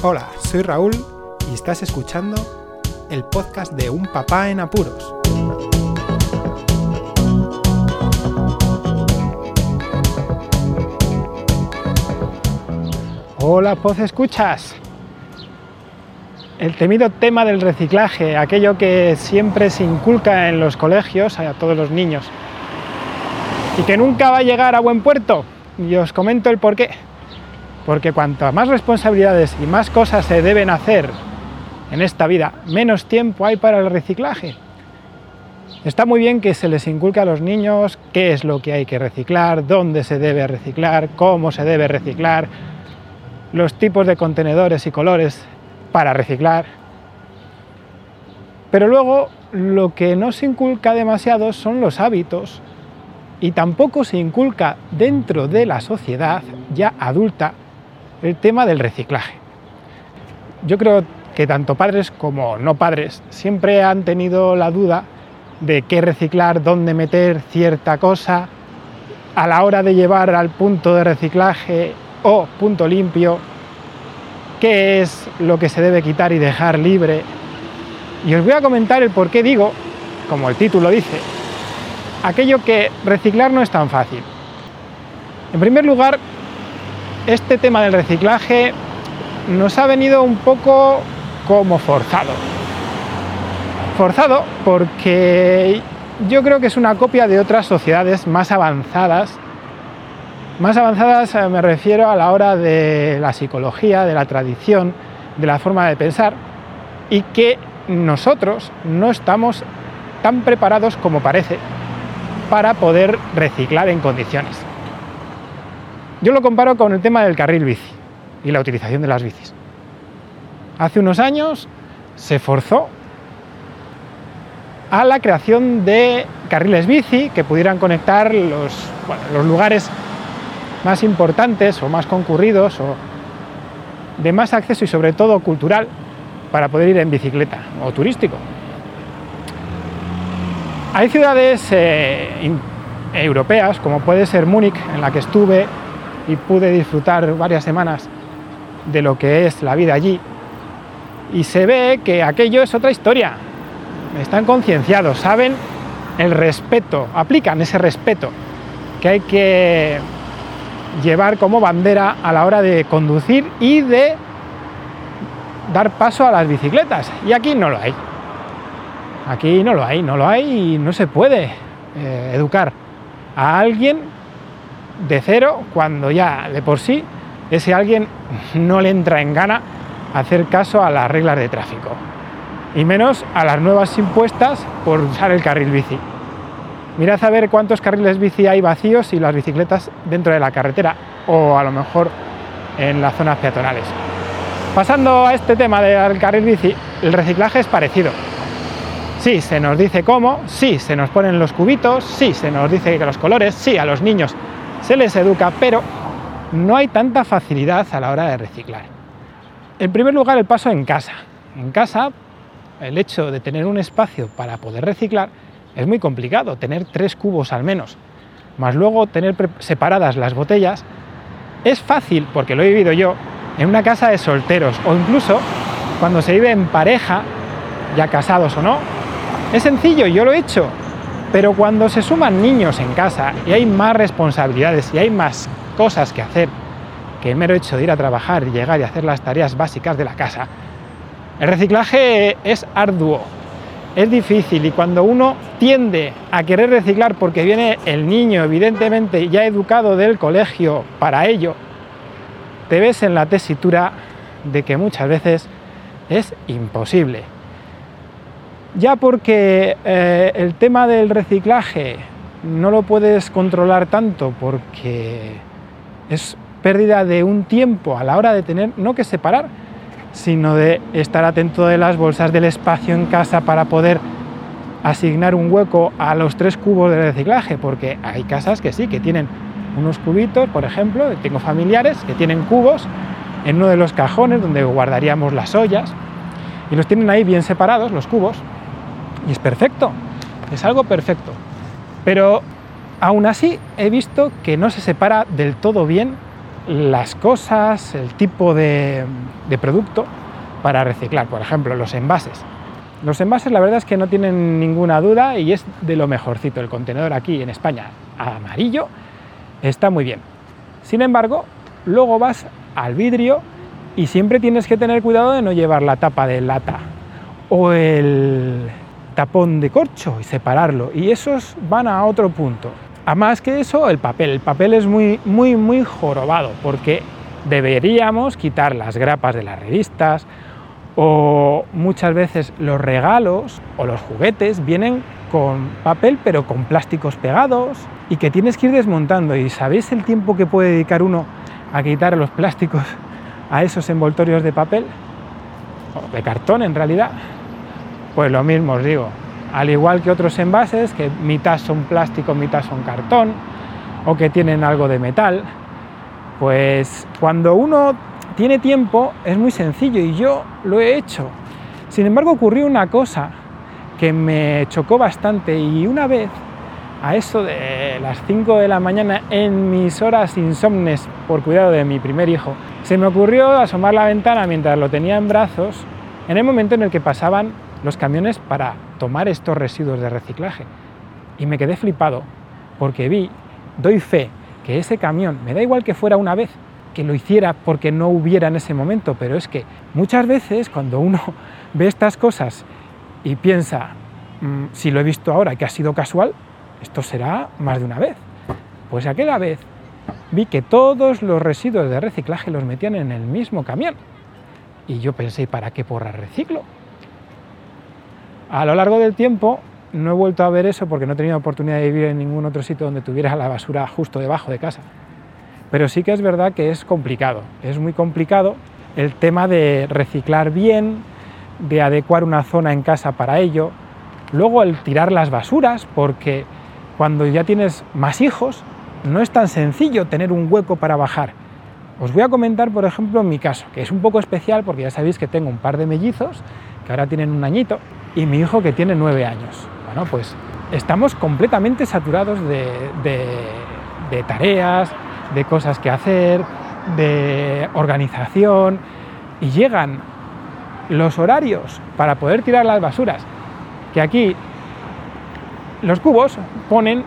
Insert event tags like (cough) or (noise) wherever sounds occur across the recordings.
Hola, soy Raúl y estás escuchando el podcast de Un Papá en Apuros. Hola, Poz Escuchas. El temido tema del reciclaje, aquello que siempre se inculca en los colegios a todos los niños y que nunca va a llegar a buen puerto. Y os comento el por qué. Porque cuanto más responsabilidades y más cosas se deben hacer en esta vida, menos tiempo hay para el reciclaje. Está muy bien que se les inculque a los niños qué es lo que hay que reciclar, dónde se debe reciclar, cómo se debe reciclar, los tipos de contenedores y colores para reciclar. Pero luego lo que no se inculca demasiado son los hábitos y tampoco se inculca dentro de la sociedad ya adulta el tema del reciclaje. Yo creo que tanto padres como no padres siempre han tenido la duda de qué reciclar, dónde meter cierta cosa, a la hora de llevar al punto de reciclaje o punto limpio, qué es lo que se debe quitar y dejar libre. Y os voy a comentar el por qué digo, como el título dice, aquello que reciclar no es tan fácil. En primer lugar, este tema del reciclaje nos ha venido un poco como forzado. Forzado porque yo creo que es una copia de otras sociedades más avanzadas. Más avanzadas eh, me refiero a la hora de la psicología, de la tradición, de la forma de pensar y que nosotros no estamos tan preparados como parece para poder reciclar en condiciones. Yo lo comparo con el tema del carril bici y la utilización de las bicis. Hace unos años se forzó a la creación de carriles bici que pudieran conectar los, lugares más importantes o más concurridos o de más acceso y sobre todo cultural para poder ir en bicicleta o turístico. Hay ciudades eh, europeas, como puede ser Múnich, en la que estuve y pude disfrutar varias semanas de lo que es la vida allí, y se ve que aquello es otra historia. Están concienciados, saben el respeto, aplican ese respeto que hay que llevar como bandera a la hora de conducir y de dar paso a las bicicletas. Y aquí no lo hay. Aquí no lo hay, no lo hay y no se puede eh, educar a alguien de cero cuando ya de por sí ese alguien no le entra en gana hacer caso a las reglas de tráfico y menos a las nuevas impuestas por usar el carril bici. Mirad a ver cuántos carriles bici hay vacíos y las bicicletas dentro de la carretera o a lo mejor en las zonas peatonales. Pasando a este tema del carril bici, el reciclaje es parecido. Sí, se nos dice cómo, sí, se nos ponen los cubitos, sí, se nos dice que los colores, sí, a los niños se les educa, pero no hay tanta facilidad a la hora de reciclar. En primer lugar, el paso en casa. En casa, el hecho de tener un espacio para poder reciclar es muy complicado, tener tres cubos al menos, más luego tener separadas las botellas, es fácil, porque lo he vivido yo, en una casa de solteros o incluso cuando se vive en pareja, ya casados o no, es sencillo, yo lo he hecho, pero cuando se suman niños en casa y hay más responsabilidades y hay más cosas que hacer que el mero hecho de ir a trabajar, llegar y hacer las tareas básicas de la casa, el reciclaje es arduo, es difícil y cuando uno tiende a querer reciclar porque viene el niño evidentemente ya educado del colegio para ello, te ves en la tesitura de que muchas veces es imposible ya porque eh, el tema del reciclaje no lo puedes controlar tanto porque es pérdida de un tiempo a la hora de tener, no que separar, sino de estar atento de las bolsas del espacio en casa para poder asignar un hueco a los tres cubos de reciclaje, porque hay casas que sí, que tienen unos cubitos, por ejemplo, tengo familiares que tienen cubos en uno de los cajones donde guardaríamos las ollas y los tienen ahí bien separados, los cubos, y es perfecto, es algo perfecto. Pero aún así he visto que no se separa del todo bien las cosas, el tipo de, de producto para reciclar. Por ejemplo, los envases. Los envases la verdad es que no tienen ninguna duda y es de lo mejorcito. El contenedor aquí en España amarillo está muy bien. Sin embargo, luego vas al vidrio y siempre tienes que tener cuidado de no llevar la tapa de lata o el tapón de corcho y separarlo. Y esos van a otro punto. A más que eso, el papel. El papel es muy, muy, muy jorobado porque deberíamos quitar las grapas de las revistas o muchas veces los regalos o los juguetes vienen con papel pero con plásticos pegados y que tienes que ir desmontando. ¿Y sabéis el tiempo que puede dedicar uno a quitar los plásticos a esos envoltorios de papel? O de cartón en realidad. Pues lo mismo os digo, al igual que otros envases, que mitad son plástico, mitad son cartón, o que tienen algo de metal, pues cuando uno tiene tiempo es muy sencillo y yo lo he hecho. Sin embargo, ocurrió una cosa que me chocó bastante y una vez, a eso de las 5 de la mañana, en mis horas insomnes por cuidado de mi primer hijo, se me ocurrió asomar la ventana mientras lo tenía en brazos en el momento en el que pasaban los camiones para tomar estos residuos de reciclaje. Y me quedé flipado porque vi, doy fe, que ese camión, me da igual que fuera una vez, que lo hiciera porque no hubiera en ese momento, pero es que muchas veces cuando uno (laughs) ve estas cosas y piensa, mm, si lo he visto ahora que ha sido casual, esto será más de una vez. Pues aquella vez vi que todos los residuos de reciclaje los metían en el mismo camión. Y yo pensé, ¿para qué porra reciclo? A lo largo del tiempo no he vuelto a ver eso porque no he tenido oportunidad de vivir en ningún otro sitio donde tuviera la basura justo debajo de casa. Pero sí que es verdad que es complicado, es muy complicado el tema de reciclar bien, de adecuar una zona en casa para ello, luego el tirar las basuras, porque cuando ya tienes más hijos no es tan sencillo tener un hueco para bajar. Os voy a comentar, por ejemplo, mi caso, que es un poco especial porque ya sabéis que tengo un par de mellizos que ahora tienen un añito y mi hijo que tiene nueve años. Bueno, pues estamos completamente saturados de, tareas, de cosas que hacer, de organización y llegan los horarios para poder tirar las basuras, que aquí los cubos ponen,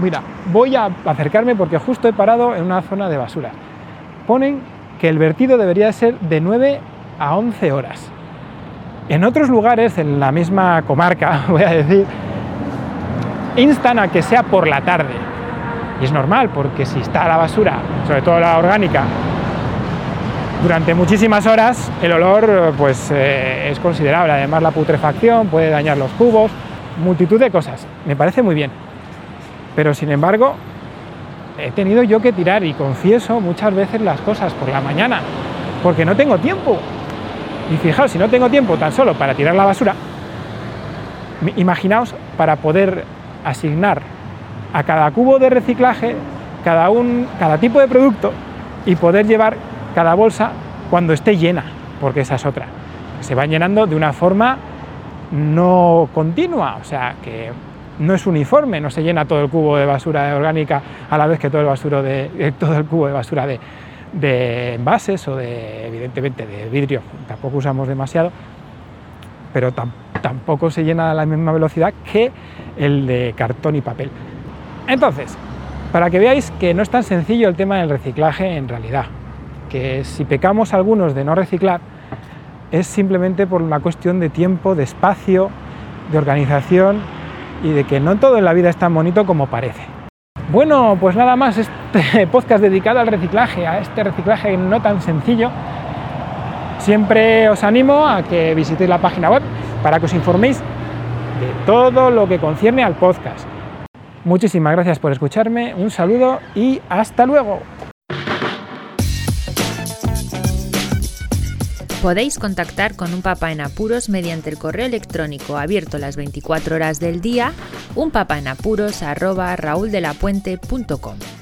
mira, voy a acercarme porque justo he parado en una zona de basura, ponen que el vertido debería ser de 9 a 11 horas. En otros lugares, en la misma comarca, (laughs) voy a decir, instan a que sea por la tarde. Y es normal, porque si está la basura, sobre todo la orgánica, durante muchísimas horas, el olor pues, eh, es considerable. Además, la putrefacción puede dañar los cubos, multitud de cosas. Me parece muy bien. Pero sin embargo, he tenido yo que tirar y confieso muchas veces las cosas por la mañana, porque no tengo tiempo. Y fijaos, si no tengo tiempo tan solo para tirar la basura, imaginaos para poder asignar a cada cubo de reciclaje cada, un, cada tipo de producto y poder llevar cada bolsa cuando esté llena, porque esa es otra. Se va llenando de una forma no continua, o sea, que no es uniforme, no se llena todo el cubo de basura orgánica a la vez que todo el, basuro de, todo el cubo de basura de, de envases o de, evidentemente, de vidrio, tampoco usamos demasiado, pero tampoco se llena a la misma velocidad que el de cartón y papel. Entonces, para que veáis que no es tan sencillo el tema del reciclaje en realidad, que si pecamos algunos de no reciclar, es simplemente por una cuestión de tiempo, de espacio, de organización y de que no todo en la vida es tan bonito como parece. Bueno, pues nada más (laughs) podcast dedicado al reciclaje, a este reciclaje no tan sencillo. Siempre os animo a que visitéis la página web para que os informéis de todo lo que concierne al podcast. Muchísimas gracias por escucharme, un saludo y hasta luego. Podéis contactar con un papá en apuros mediante el correo electrónico abierto las 24 horas del día, unpapaenapuros@rauldelapuente.com.